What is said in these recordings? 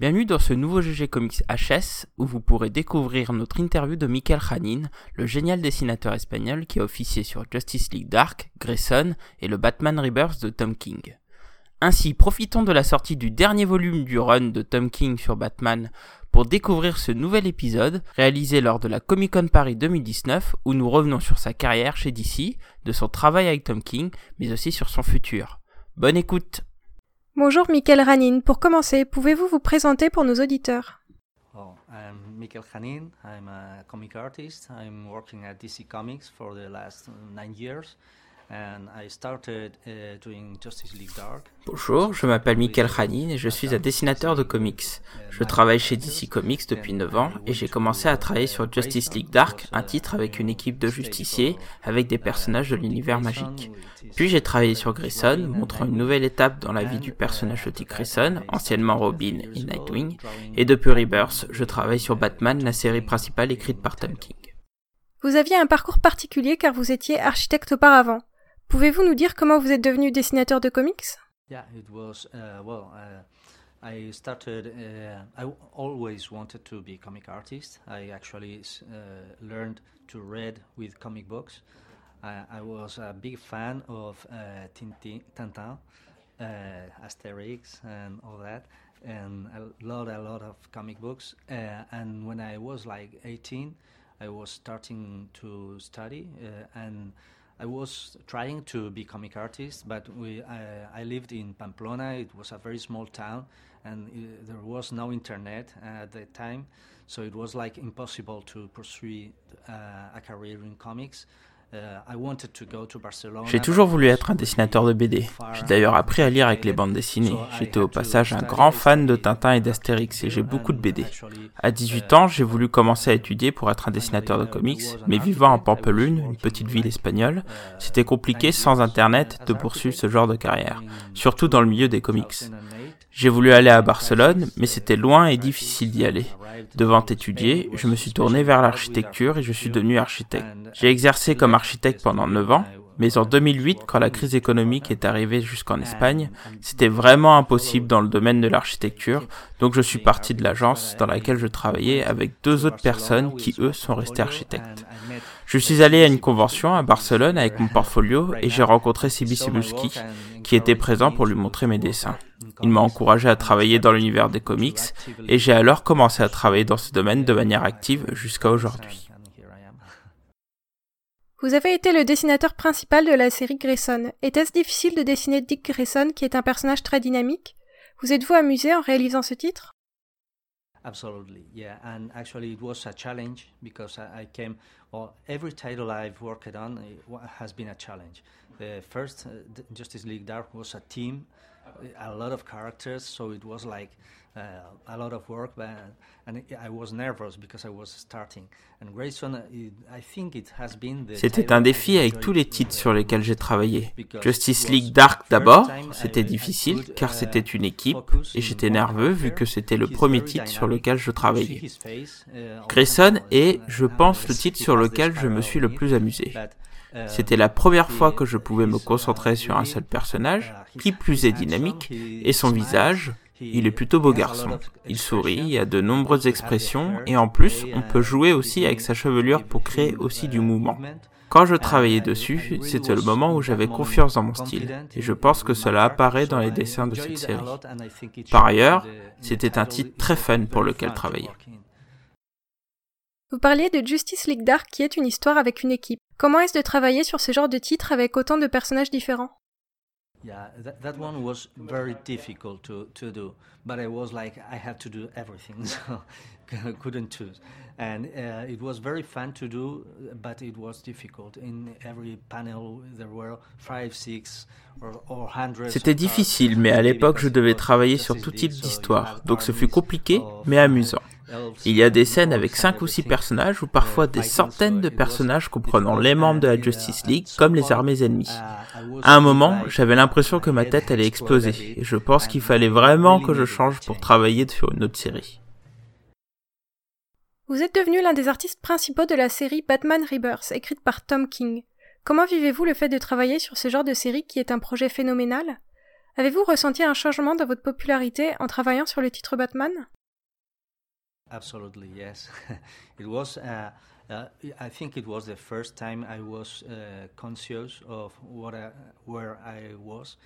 Bienvenue dans ce nouveau GG Comics HS où vous pourrez découvrir notre interview de Michael Janin, le génial dessinateur espagnol qui a officié sur Justice League Dark, Grayson et le Batman Rebirth de Tom King. Ainsi, profitons de la sortie du dernier volume du run de Tom King sur Batman pour découvrir ce nouvel épisode réalisé lors de la Comic Con Paris 2019 où nous revenons sur sa carrière chez DC, de son travail avec Tom King, mais aussi sur son futur. Bonne écoute Bonjour Michael Ranin. Pour commencer, pouvez-vous vous présenter pour nos auditeurs? Oh, I'm Michael Hanin. I'm a comic artist. I'm working at DC Comics for the last nine years. And I started uh, doing Justice League Dark. Bonjour, je m'appelle Michael Khanin et je suis un dessinateur de comics. Je travaille chez DC Comics depuis 9 ans et j'ai commencé à travailler sur Justice League Dark, un titre avec une équipe de justiciers avec des personnages de l'univers magique. Puis j'ai travaillé sur Grayson, montrant une nouvelle étape dans la vie du personnage de Dick Grayson, anciennement Robin et Nightwing. Et depuis Rebirth, je travaille sur Batman, la série principale écrite par Tom King. Vous aviez un parcours particulier car vous étiez architecte auparavant. Pouvez-vous nous dire comment vous êtes devenu dessinateur de comics Yeah, it was uh, well. Uh, I started. Uh, I always wanted to be comic artist. I actually uh, learned to read with comic books. I, was a big fan of uh, Tintin, Tintin, uh, Asterix, and all that, and a lot, a lot of comic books. And when I was like 18, I was starting to study, and I was trying to be comic artist, but we, I, I lived in Pamplona. It was a very small town, and uh there was no internet at that time, so it was like impossible to pursue uh, a career in comics. Uh, Barcelona. J'ai toujours voulu être un dessinateur de BD. J'ai d'ailleurs appris à lire avec les bandes dessinées. J'étais au passage un grand fan de Tintin et d'Astérix et j'ai beaucoup de BD. À 18 ans, j'ai voulu commencer à étudier pour être un dessinateur de comics, mais vivant en Pampelune, une petite ville espagnole, c'était compliqué sans internet de poursuivre ce genre de carrière, surtout dans le milieu des comics. J'ai voulu aller à Barcelone, mais c'était loin et difficile d'y aller. Devant étudier, je me suis tourné vers l'architecture et je suis devenu architecte. J'ai exercé comme architecte pendant 9 ans, mais en 2008, quand la crise économique est arrivée jusqu'en Espagne, c'était vraiment impossible dans le domaine de l'architecture, donc je suis parti de l'agence dans laquelle je travaillais avec deux autres personnes qui, eux, sont restés architectes. Je suis allé à une convention à Barcelone avec mon portfolio et j'ai rencontré Sibi Sibuski, qui était présent pour lui montrer mes dessins. Il m'a encouragé à travailler dans l'univers des comics et j'ai alors commencé à travailler dans ce domaine de manière active jusqu'à aujourd'hui. Vous avez été le dessinateur principal de la série Grayson. Était-ce difficile de dessiner Dick Grayson, qui est un personnage très dynamique? Vous êtes-vous amusé en réalisant ce titre? Absolutely, yeah, and actually it was a challenge because I, I came. Well, every title I've worked on it has been a challenge. The first uh, Justice League Dark was a team, a lot of characters, so it was like a lot of work, but, and I was nervous because I was starting. And Grayson, uh, I think it has been the. C'était un défi avec tous les titres sur lesquels j'ai travaillé. Justice League Dark d'abord, c'était difficile car uh, c'était une équipe et j'étais nerveux vu que c'était le premier titre sur lequel je travaillais. uh, Grayson est, uh, je pense, le titre sur lequel je me suis le plus amusé. uh, C'était la première fois que je pouvais me concentrer uh, sur un seul personnage, uh, qui plus est dynamique, et son visage, il est plutôt beau garçon. Il sourit, il a de nombreuses expressions, et en plus, on peut jouer aussi avec sa chevelure pour créer aussi du mouvement. Quand je travaillais dessus, c'était le moment où j'avais confiance dans mon style, et je pense que cela apparaît dans les dessins de cette série. Par ailleurs, c'était un titre très fun pour lequel travailler. Vous parliez de Justice League Dark, qui est une histoire avec une équipe. Comment est-ce de travailler sur ce genre de titre avec autant de personnages différents? Yeah, that, that one was very difficult to, to do, but I was like I had to do everything, so couldn't choose. And uh, it was very fun to do, but it was difficult. In every panel, there were five, six, or, or hundreds. C'était difficile, mais à l'époque, je devais travailler sur tout type d'histoire, donc ce fut compliqué, mais amusant. Il y a des scènes avec and 5 ou 6 everything. personnages ou parfois des centaines de personnages comprenant les membres de la Justice League comme les armées ennemies. À un moment, j'avais l'impression que ma tête allait exploser et je pense qu'il fallait vraiment que je change pour travailler sur une autre série. Vous êtes devenu l'un des artistes principaux de la série Batman Rebirth, écrite par Tom King. Comment vivez-vous le fait de travailler sur ce genre de série qui est un projet phénoménal? Avez-vous ressenti un changement dans votre popularité en travaillant sur le titre Batman? Absolutely, yes. it was. Uh, uh, I think it was the first time I was uh, conscious of what I, where I was,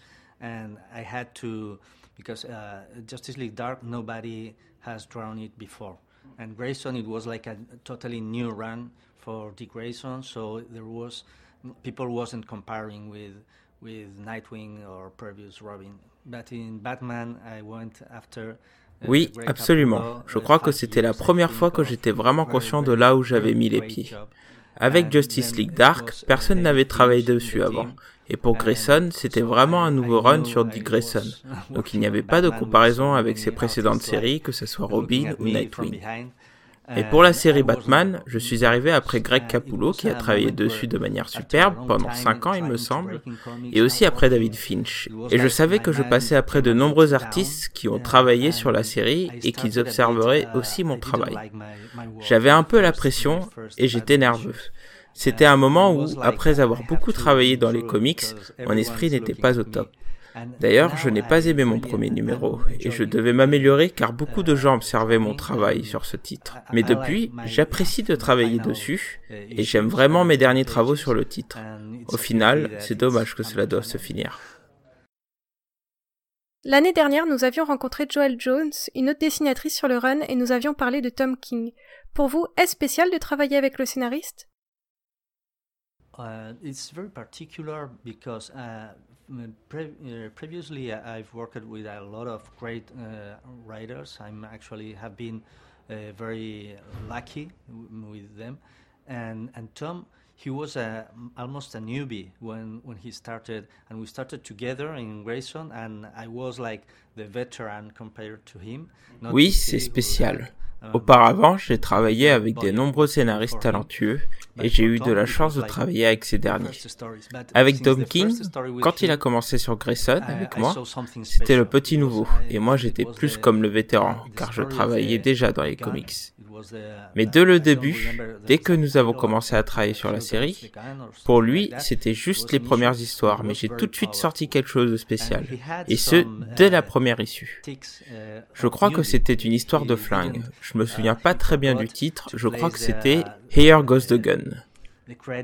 and I had to because uh, Justice League Dark nobody has drawn it before, and Grayson it was like a totally new run for Dick Grayson, so there was people wasn't comparing with with Nightwing or previous Robin. But in Batman, I went after Oui, absolument. Je crois que c'était la première fois que j'étais vraiment conscient de là où j'avais mis les pieds. Avec Justice League Dark, personne n'avait travaillé dessus avant. Et pour Grayson, c'était vraiment un nouveau run sur Dick Grayson. Donc il n'y avait pas de comparaison avec ses précédentes séries, que ce soit Robin ou Nightwing. Et pour la série Batman, je suis arrivé après Greg Capullo qui a travaillé dessus de manière superbe pendant 5 ans il me semble, et aussi après David Finch. Et je savais que je passais après de nombreux artistes qui ont travaillé sur la série et qu'ils observeraient aussi mon travail. J'avais un peu la pression et j'étais nerveux. C'était un moment où, après avoir beaucoup travaillé dans les comics, mon esprit n'était pas au top. D'ailleurs, je n'ai pas aimé mon premier numéro, et je devais m'améliorer car beaucoup de gens observaient mon travail sur ce titre. Mais depuis, j'apprécie de travailler dessus, et j'aime vraiment mes derniers travaux sur le titre. Au final, c'est dommage que cela doive se finir. L'année dernière, nous avions rencontré Joel Jones, une autre dessinatrice sur le run, et nous avions parlé de Tom King. Pour vous, est-ce spécial de travailler avec le scénariste? Uh, it's very particular because uh, pre uh, previously I've worked with a lot of great uh, writers. I'm actually have been uh, very lucky with them, and and Tom. He was a, almost a newbie when, when he started, and we started together in Grayson, and I was like the veteran compared to him. oui, c'est spécial. Auparavant, j'ai travaillé avec des nombreux scénaristes talentueux et j'ai eu de la chance de travailler avec ces derniers. Avec Tom King, quand il a commencé sur Grayson avec moi, c'était le petit nouveau et moi j'étais plus comme le vétéran car je travaillais déjà dans les comics. Mais dès le début, dès que nous avons commencé à travailler sur la série, pour lui, c'était juste les premières histoires, mais j'ai tout de suite sorti quelque chose de spécial. Et ce, dès la première issue. Je crois que c'était une histoire de flingue. Je me souviens pas très bien du titre, je crois que c'était Here Goes the Gun.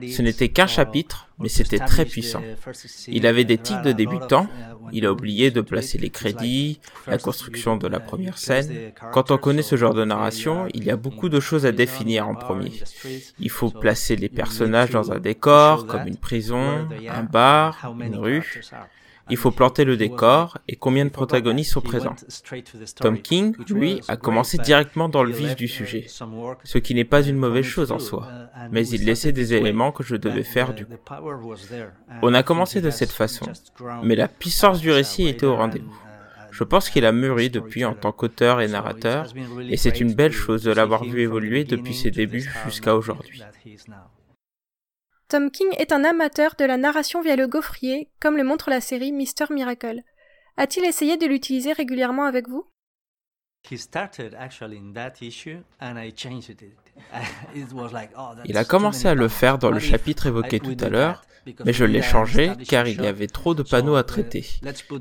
Ce n'était qu'un chapitre, mais c'était très puissant. Il avait des tics de débutant, il a oublié de placer les crédits, la construction de la première scène. Quand on connaît ce genre de narration, il y a beaucoup de choses à définir en premier. Il faut placer les personnages dans un décor, comme une prison, un bar, une rue. Il faut planter le décor et combien de protagonistes sont présents. Tom King, lui, a commencé directement dans le vif du sujet, ce qui n'est pas une mauvaise chose en soi, mais il laissait des éléments que je devais faire du coup. On a commencé de cette façon, mais la puissance du récit était au rendez-vous. Je pense qu'il a mûri depuis en tant qu'auteur et narrateur, et c'est une belle chose de l'avoir vu évoluer depuis ses débuts jusqu'à aujourd'hui. Tom King est un amateur de la narration via le gaufrier, comme le montre la série Mister Miracle. A-t-il essayé de l'utiliser régulièrement avec vous? Il a commencé à le faire dans le chapitre évoqué tout à l'heure, mais je l'ai changé car il y avait trop de panneaux à traiter.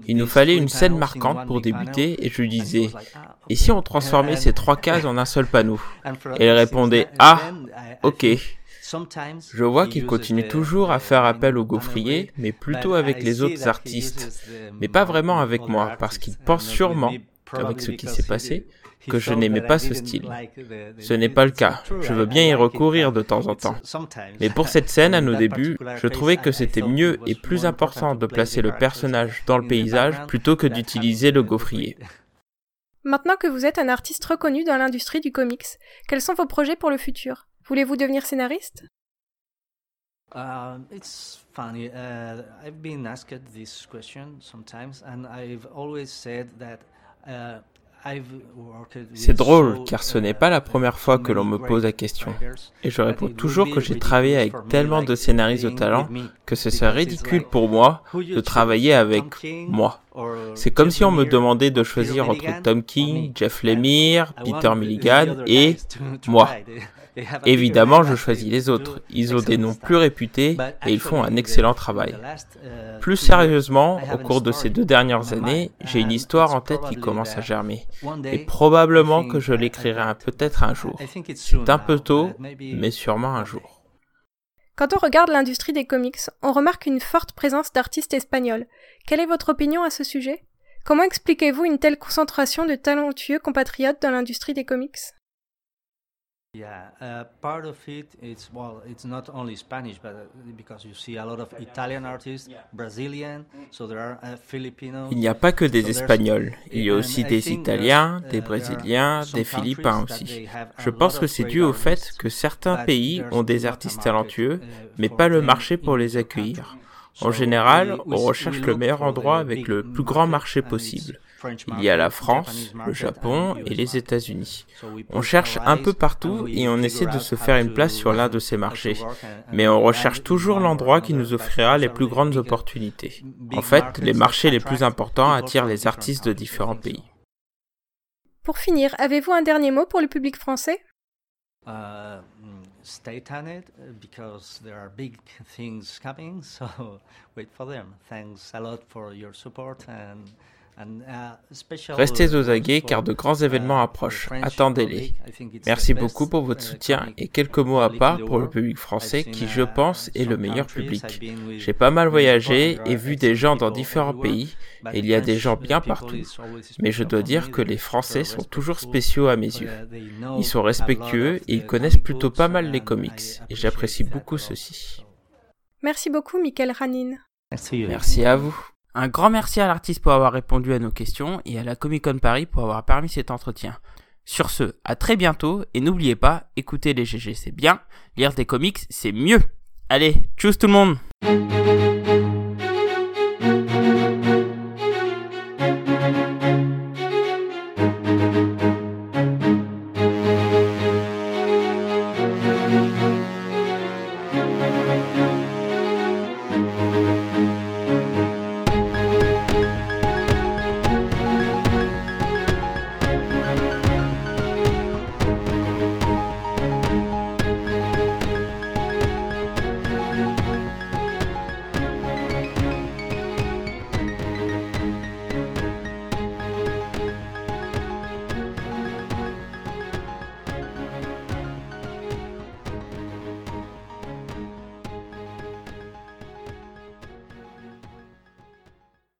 Il nous fallait une scène marquante pour débuter et je lui disais Et si on transformait ces trois cases en un seul panneau Et il répondait Ah, ok. Je vois qu'il continue toujours à faire appel au gaufrier, mais plutôt avec les autres artistes, mais pas vraiment avec moi, parce qu'il pense sûrement, avec ce qui s'est passé, que je n'aimais pas ce style. Ce n'est pas le cas, je veux bien y recourir de temps en temps. Mais pour cette scène, à nos débuts, je trouvais que c'était mieux et plus important de placer le personnage dans le paysage plutôt que d'utiliser le gaufrier. Maintenant que vous êtes un artiste reconnu dans l'industrie du comics, quels sont vos projets pour le futur Voulez-vous devenir scénariste? Uh, It's funny. Uh, I've been asked this question sometimes, and I've always said that uh, c'est drôle car ce n'est pas la première fois que l'on me pose la question. Et je réponds toujours que j'ai travaillé avec tellement de scénaristes de talent que ce serait ridicule pour moi de travailler avec moi. C'est comme si on me demandait de choisir entre Tom King, Jeff Lemire, Peter Milligan et moi. Évidemment, je choisis les autres. Ils ont des noms plus réputés et ils font un excellent travail. Plus sérieusement, au cours de ces deux dernières années, j'ai une histoire en tête qui commence à germer. Et probablement que je l'écrirai peut-être un jour. C'est un peu tôt, mais sûrement un jour. Quand on regarde l'industrie des comics, on remarque une forte présence d'artistes espagnols. Quelle est votre opinion à ce sujet? Comment expliquez-vous une telle concentration de talentueux compatriotes dans l'industrie des comics? Yeah, uh, part of it it's well, it's not only Spanish, but uh, because you see a lot of Italian artists, Brazilian, so there are uh, Filipino. Il n'y a pas que des Espagnols, il y a aussi I des think Italiens, des uh, are Brésiliens, des Philippins aussi. Je pense que c'est dû au fait artists, que certains but pays ont des artistes market, talentueux, uh, mais pas le them marché pour in les accueillir. En général, we- on recherche le look meilleur for the endroit avec le plus grand marché possible. Il y a la France, le Japon et les. États-Unis. On cherche un peu partout et on essaie de se faire une place sur l'un de ces marchés. Mais on recherche toujours l'endroit qui nous offrira les plus grandes opportunités. En fait, les marchés les plus importants attirent les artistes de différents pays. Pour finir, avez-vous un dernier mot pour le public français? Uh, stay tuned because there are big things coming. So wait for them. Thanks a lot for your support and and special. Restez aux aguets car de grands événements uh, approchent. Attendez-les. Merci beaucoup pour votre soutien et quelques mots à part pour le public français qui, je uh, pense, est le meilleur public. J'ai pas mal voyagé et vu des gens dans différents pays et il y a des gens bien partout. Mais je dois dire que les Français sont toujours spéciaux à mes yeux. Uh, Ils sont respectueux et ils connaissent plutôt pas mal les comics et j'apprécie beaucoup ceci. Merci beaucoup, Michael Ranin. You. Merci à vous. Un grand merci à l'artiste pour avoir répondu à nos questions et à la Comic Con Paris pour avoir permis cet entretien. Sur ce, à très bientôt et n'oubliez pas, écouter les GG c'est bien, lire des comics c'est mieux. Allez, tchuss tout le monde